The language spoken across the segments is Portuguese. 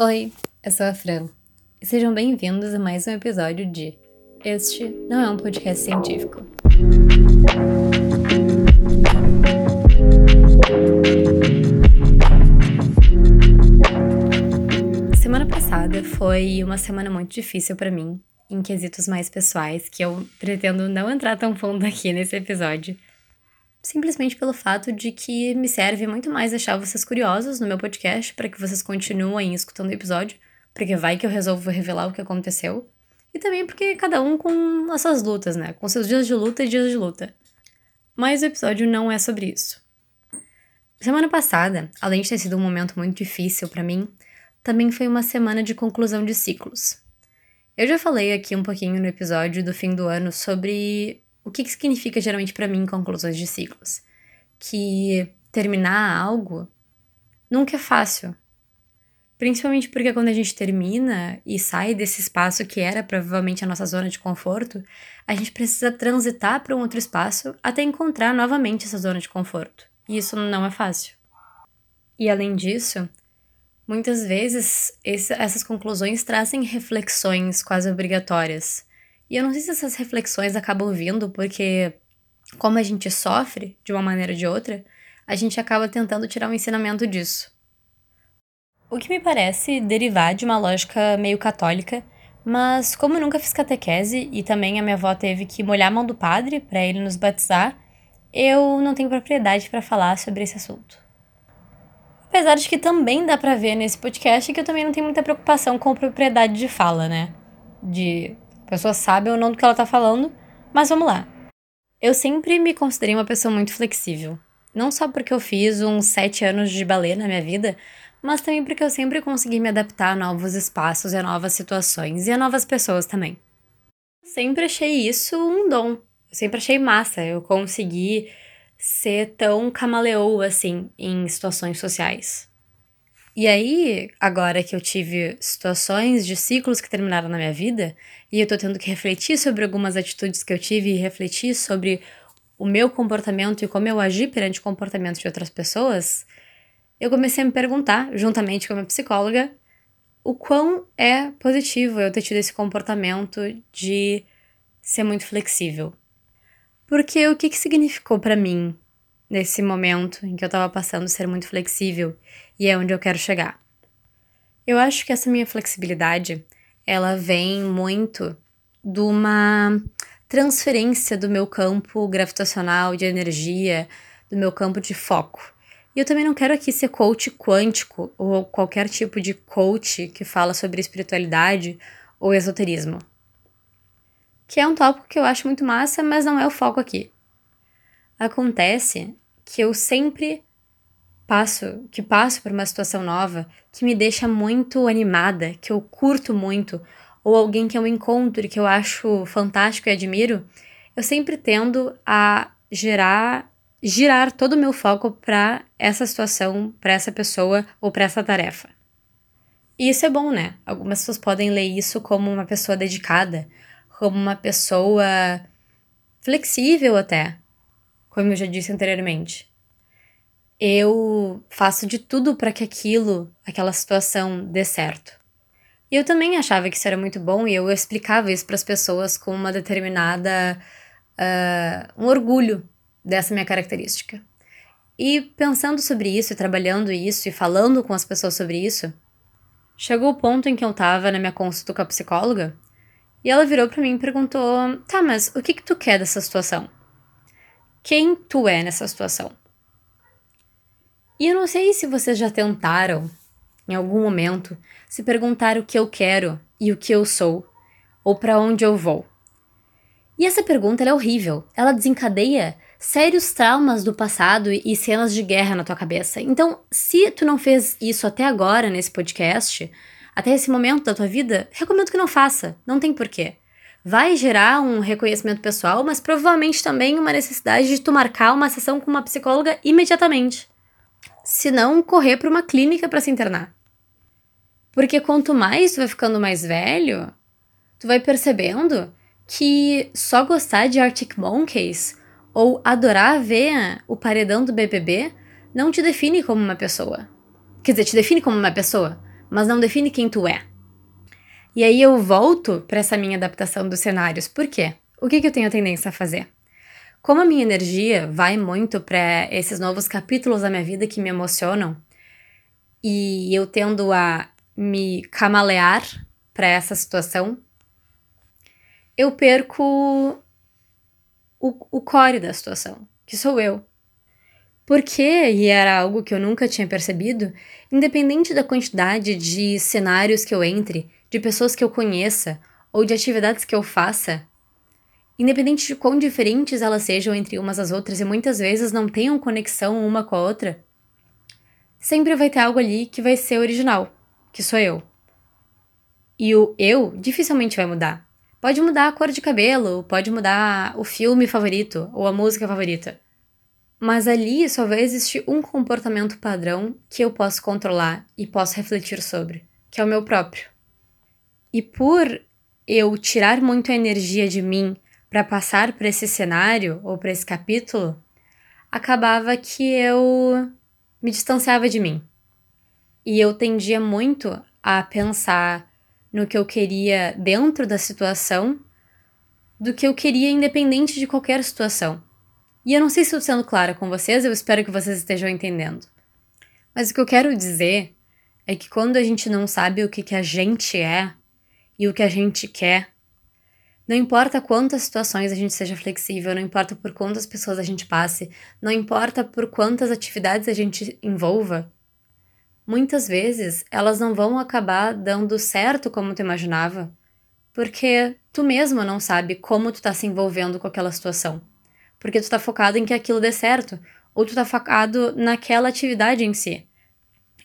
Oi, eu sou a Fran e sejam bem-vindos a mais um episódio de Este Não é um Podcast Científico. Semana passada foi uma semana muito difícil para mim, em quesitos mais pessoais, que eu pretendo não entrar tão fundo aqui nesse episódio simplesmente pelo fato de que me serve muito mais deixar vocês curiosos no meu podcast para que vocês continuem escutando o episódio, porque vai que eu resolvo revelar o que aconteceu. E também porque cada um com as suas lutas, né? Com seus dias de luta e dias de luta. Mas o episódio não é sobre isso. Semana passada, além de ter sido um momento muito difícil para mim, também foi uma semana de conclusão de ciclos. Eu já falei aqui um pouquinho no episódio do fim do ano sobre o que, que significa geralmente para mim conclusões de ciclos? Que terminar algo nunca é fácil. Principalmente porque quando a gente termina e sai desse espaço que era provavelmente a nossa zona de conforto, a gente precisa transitar para um outro espaço até encontrar novamente essa zona de conforto. E isso não é fácil. E além disso, muitas vezes esse, essas conclusões trazem reflexões quase obrigatórias e eu não sei se essas reflexões acabam vindo porque, como a gente sofre de uma maneira ou de outra, a gente acaba tentando tirar um ensinamento disso. O que me parece derivar de uma lógica meio católica, mas como eu nunca fiz catequese e também a minha avó teve que molhar a mão do padre para ele nos batizar, eu não tenho propriedade para falar sobre esse assunto. Apesar de que também dá para ver nesse podcast que eu também não tenho muita preocupação com propriedade de fala, né? De a pessoa sabe ou não do que ela tá falando, mas vamos lá. Eu sempre me considerei uma pessoa muito flexível. Não só porque eu fiz uns sete anos de balé na minha vida, mas também porque eu sempre consegui me adaptar a novos espaços e a novas situações e a novas pessoas também. Sempre achei isso um dom. Eu sempre achei massa eu consegui ser tão camaleoa assim em situações sociais. E aí, agora que eu tive situações de ciclos que terminaram na minha vida, e eu tô tendo que refletir sobre algumas atitudes que eu tive e refletir sobre o meu comportamento e como eu agi perante o comportamento de outras pessoas, eu comecei a me perguntar, juntamente com a minha psicóloga, o quão é positivo eu ter tido esse comportamento de ser muito flexível. Porque o que, que significou para mim nesse momento em que eu tava passando ser muito flexível e é onde eu quero chegar. Eu acho que essa minha flexibilidade, ela vem muito de uma transferência do meu campo gravitacional de energia, do meu campo de foco. E eu também não quero aqui ser coach quântico ou qualquer tipo de coach que fala sobre espiritualidade ou esoterismo. Que é um tópico que eu acho muito massa, mas não é o foco aqui. Acontece que eu sempre passo, que passo por uma situação nova que me deixa muito animada, que eu curto muito, ou alguém que eu encontro e que eu acho fantástico e admiro, eu sempre tendo a gerar girar todo o meu foco para essa situação, para essa pessoa ou para essa tarefa. E isso é bom, né? Algumas pessoas podem ler isso como uma pessoa dedicada, como uma pessoa flexível até, como eu já disse anteriormente eu faço de tudo para que aquilo, aquela situação dê certo. E eu também achava que isso era muito bom e eu explicava isso para as pessoas com uma determinada. Uh, um orgulho dessa minha característica. E pensando sobre isso, e trabalhando isso, e falando com as pessoas sobre isso, chegou o ponto em que eu tava na minha consulta com a psicóloga e ela virou para mim e perguntou: tá, mas o que, que tu quer dessa situação? Quem tu é nessa situação? E eu não sei se vocês já tentaram, em algum momento, se perguntar o que eu quero e o que eu sou, ou para onde eu vou. E essa pergunta é horrível. Ela desencadeia sérios traumas do passado e cenas de guerra na tua cabeça. Então, se tu não fez isso até agora nesse podcast, até esse momento da tua vida, recomendo que não faça. Não tem porquê. Vai gerar um reconhecimento pessoal, mas provavelmente também uma necessidade de tu marcar uma sessão com uma psicóloga imediatamente se não correr para uma clínica para se internar. Porque quanto mais tu vai ficando mais velho, tu vai percebendo que só gostar de Arctic Monkeys ou adorar ver o paredão do BBB não te define como uma pessoa. Quer dizer, te define como uma pessoa, mas não define quem tu é. E aí eu volto para essa minha adaptação dos cenários. Por quê? O que, que eu tenho tendência a fazer? Como a minha energia vai muito para esses novos capítulos da minha vida que me emocionam, e eu tendo a me camalear para essa situação, eu perco o, o core da situação, que sou eu. Porque, e era algo que eu nunca tinha percebido, independente da quantidade de cenários que eu entre, de pessoas que eu conheça ou de atividades que eu faça, independente de quão diferentes elas sejam entre umas às outras e muitas vezes não tenham conexão uma com a outra, sempre vai ter algo ali que vai ser original, que sou eu. E o eu dificilmente vai mudar. Pode mudar a cor de cabelo, pode mudar o filme favorito ou a música favorita. Mas ali só vai existir um comportamento padrão que eu posso controlar e posso refletir sobre, que é o meu próprio. E por eu tirar muito a energia de mim para passar para esse cenário ou para esse capítulo, acabava que eu me distanciava de mim. E eu tendia muito a pensar no que eu queria dentro da situação do que eu queria independente de qualquer situação. E eu não sei se estou sendo clara com vocês, eu espero que vocês estejam entendendo. Mas o que eu quero dizer é que quando a gente não sabe o que, que a gente é e o que a gente quer, não importa quantas situações a gente seja flexível, não importa por quantas pessoas a gente passe, não importa por quantas atividades a gente envolva, muitas vezes elas não vão acabar dando certo como tu imaginava, porque tu mesmo não sabe como tu tá se envolvendo com aquela situação. Porque tu tá focado em que aquilo dê certo, ou tu tá focado naquela atividade em si.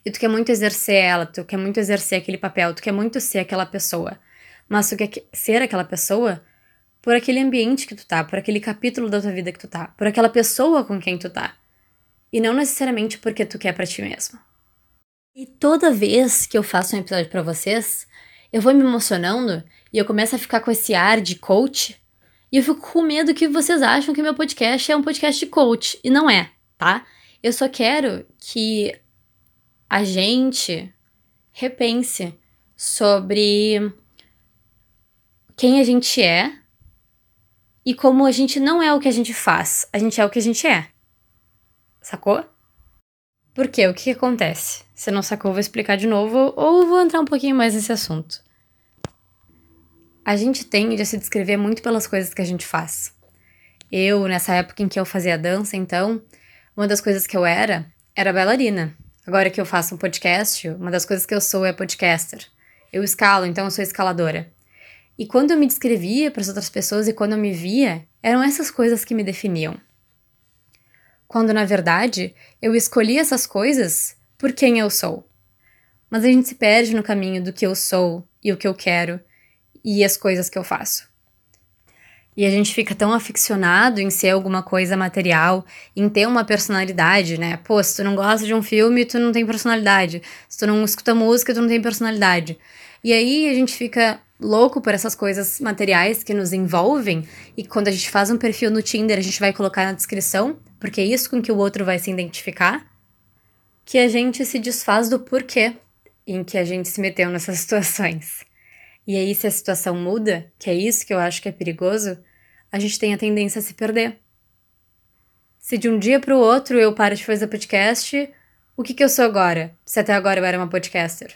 E tu quer muito exercer ela, tu quer muito exercer aquele papel, tu quer muito ser aquela pessoa mas tu quer ser aquela pessoa por aquele ambiente que tu tá, por aquele capítulo da tua vida que tu tá, por aquela pessoa com quem tu tá. E não necessariamente porque tu quer para ti mesmo. E toda vez que eu faço um episódio para vocês, eu vou me emocionando e eu começo a ficar com esse ar de coach. E eu fico com medo que vocês acham que meu podcast é um podcast de coach. E não é, tá? Eu só quero que a gente repense sobre quem a gente é e como a gente não é o que a gente faz, a gente é o que a gente é. Sacou? Por quê? O que, que acontece? Se não sacou, vou explicar de novo ou vou entrar um pouquinho mais nesse assunto. A gente tende a se descrever muito pelas coisas que a gente faz. Eu, nessa época em que eu fazia dança, então, uma das coisas que eu era era bailarina. Agora que eu faço um podcast, uma das coisas que eu sou é podcaster. Eu escalo, então eu sou escaladora. E quando eu me descrevia para as outras pessoas e quando eu me via, eram essas coisas que me definiam. Quando na verdade eu escolhi essas coisas por quem eu sou. Mas a gente se perde no caminho do que eu sou e o que eu quero e as coisas que eu faço. E a gente fica tão aficionado em ser alguma coisa material, em ter uma personalidade, né? Pô, se tu não gosta de um filme, tu não tem personalidade. Se tu não escuta música, tu não tem personalidade. E aí a gente fica louco por essas coisas materiais que nos envolvem e quando a gente faz um perfil no Tinder, a gente vai colocar na descrição, porque é isso com que o outro vai se identificar, que a gente se desfaz do porquê em que a gente se meteu nessas situações. E aí, se a situação muda, que é isso que eu acho que é perigoso, a gente tem a tendência a se perder. Se de um dia para o outro eu paro de fazer podcast, o que, que eu sou agora? Se até agora eu era uma podcaster.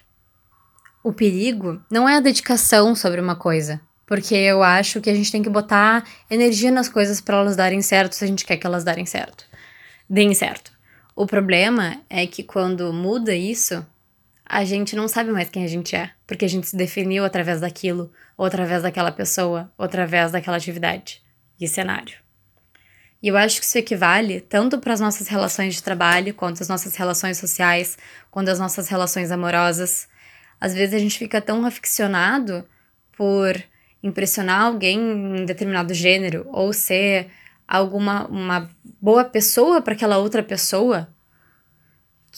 O perigo não é a dedicação sobre uma coisa, porque eu acho que a gente tem que botar energia nas coisas para elas darem certo se a gente quer que elas darem certo. Deem certo. O problema é que quando muda isso, a gente não sabe mais quem a gente é, porque a gente se definiu através daquilo, ou através daquela pessoa, ou através daquela atividade e cenário. E eu acho que isso equivale tanto para as nossas relações de trabalho, quanto as nossas relações sociais, quanto as nossas relações amorosas, às vezes a gente fica tão aficionado por impressionar alguém em determinado gênero ou ser alguma uma boa pessoa para aquela outra pessoa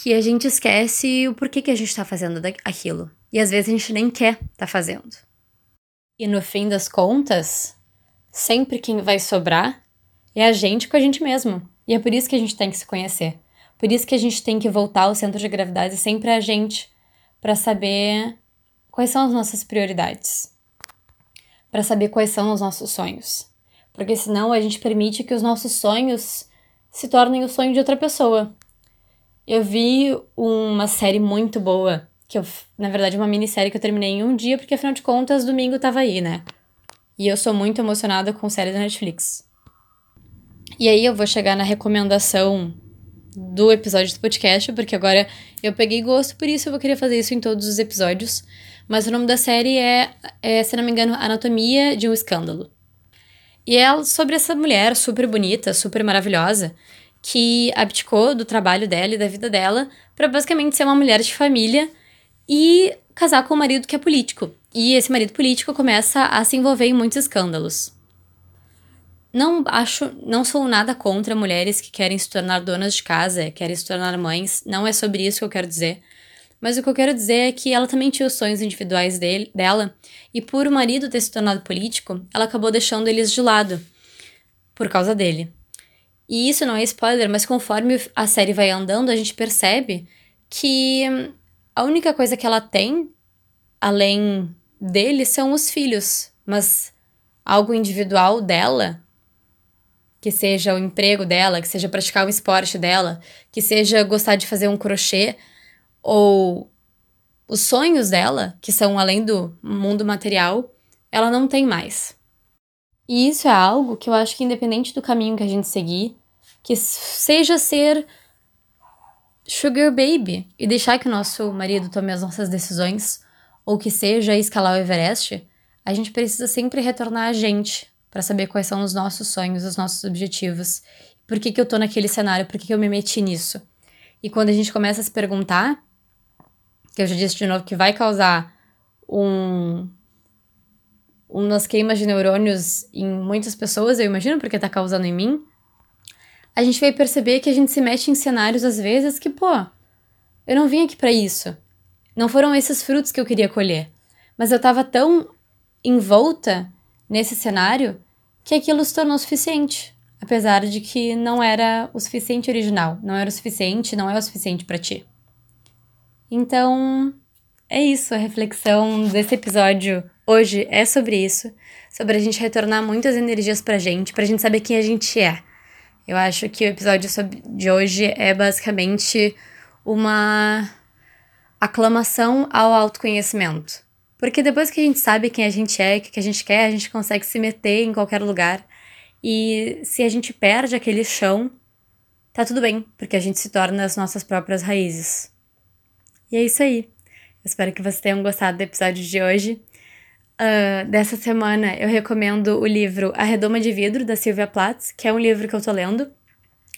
que a gente esquece o porquê que a gente está fazendo aquilo. E às vezes a gente nem quer tá fazendo. E no fim das contas, sempre quem vai sobrar é a gente com a gente mesmo. E é por isso que a gente tem que se conhecer. Por isso que a gente tem que voltar ao centro de gravidade sempre a gente para saber quais são as nossas prioridades, para saber quais são os nossos sonhos. Porque senão a gente permite que os nossos sonhos se tornem o sonho de outra pessoa. Eu vi uma série muito boa, que eu, na verdade, uma minissérie que eu terminei em um dia, porque afinal de contas, domingo tava aí, né? E eu sou muito emocionada com séries da Netflix. E aí eu vou chegar na recomendação do episódio do podcast, porque agora eu peguei gosto, por isso eu vou querer fazer isso em todos os episódios. Mas o nome da série é, é se não me engano, Anatomia de um Escândalo. E é sobre essa mulher super bonita, super maravilhosa, que abdicou do trabalho dela e da vida dela para basicamente ser uma mulher de família e casar com um marido que é político. E esse marido político começa a se envolver em muitos escândalos. Não acho, não sou nada contra mulheres que querem se tornar donas de casa, querem se tornar mães, não é sobre isso que eu quero dizer. Mas o que eu quero dizer é que ela também tinha os sonhos individuais dele, dela, e por o marido ter se tornado político, ela acabou deixando eles de lado por causa dele. E isso não é spoiler, mas conforme a série vai andando, a gente percebe que a única coisa que ela tem, além dele, são os filhos. Mas algo individual dela, que seja o emprego dela, que seja praticar o esporte dela, que seja gostar de fazer um crochê, ou os sonhos dela, que são além do mundo material, ela não tem mais. E isso é algo que eu acho que, independente do caminho que a gente seguir, que seja ser sugar baby e deixar que o nosso marido tome as nossas decisões, ou que seja escalar o Everest, a gente precisa sempre retornar a gente para saber quais são os nossos sonhos, os nossos objetivos. Por que, que eu tô naquele cenário? Por que, que eu me meti nisso? E quando a gente começa a se perguntar, que eu já disse de novo que vai causar um umas queimas de neurônios em muitas pessoas, eu imagino, porque tá causando em mim, a gente vai perceber que a gente se mete em cenários às vezes que, pô, eu não vim aqui para isso. Não foram esses frutos que eu queria colher. Mas eu tava tão envolta nesse cenário que aquilo se tornou suficiente. Apesar de que não era o suficiente original, não era o suficiente, não é o suficiente para ti. Então, é isso, a reflexão desse episódio hoje é sobre isso, sobre a gente retornar muitas energias pra gente, pra gente saber quem a gente é. Eu acho que o episódio de hoje é basicamente uma aclamação ao autoconhecimento. Porque depois que a gente sabe quem a gente é, o que a gente quer, a gente consegue se meter em qualquer lugar. E se a gente perde aquele chão, tá tudo bem, porque a gente se torna as nossas próprias raízes. E é isso aí. Espero que vocês tenham gostado do episódio de hoje. Uh, dessa semana eu recomendo o livro A Redoma de Vidro, da Silvia Plath, que é um livro que eu tô lendo,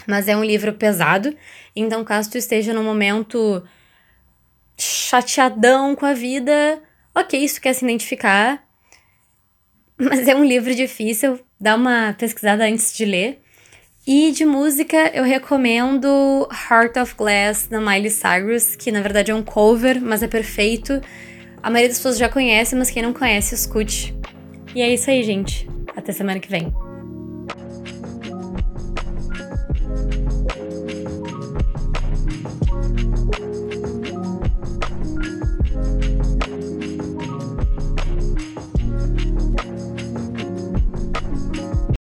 mas é um livro pesado. Então, caso tu esteja num momento chateadão com a vida, ok, isso quer se identificar, mas é um livro difícil, dá uma pesquisada antes de ler. E de música, eu recomendo Heart of Glass, da Miley Cyrus, que na verdade é um cover, mas é perfeito. A maioria das pessoas já conhece, mas quem não conhece, escute. E é isso aí, gente. Até semana que vem.